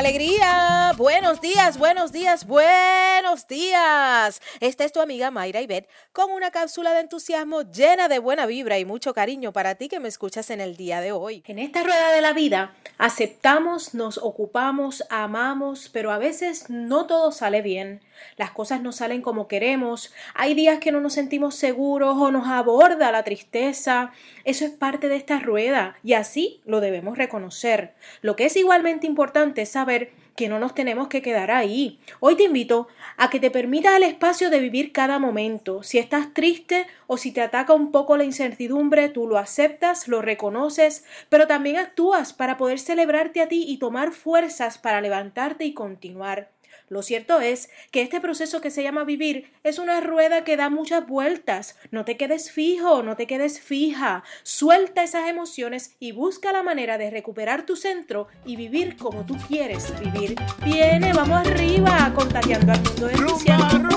alegría! Buenos días, buenos días, buenos días. Esta es tu amiga Mayra Ibet con una cápsula de entusiasmo llena de buena vibra y mucho cariño para ti que me escuchas en el día de hoy. En esta rueda de la vida aceptamos, nos ocupamos, amamos, pero a veces no todo sale bien. Las cosas no salen como queremos, hay días que no nos sentimos seguros o nos aborda la tristeza. Eso es parte de esta rueda y así lo debemos reconocer. Lo que es igualmente importante es saber que no nos tenemos que quedar ahí. Hoy te invito a que te permitas el espacio de vivir cada momento. Si estás triste o si te ataca un poco la incertidumbre, tú lo aceptas, lo reconoces, pero también actúas para poder celebrarte a ti y tomar fuerzas para levantarte y continuar. Lo cierto es que este proceso que se llama vivir es una rueda que da muchas vueltas. No te quedes fijo, no te quedes fija. Suelta esas emociones y busca la manera de recuperar tu centro y vivir como tú quieres vivir. Viene, vamos arriba, contagiando al mundo de.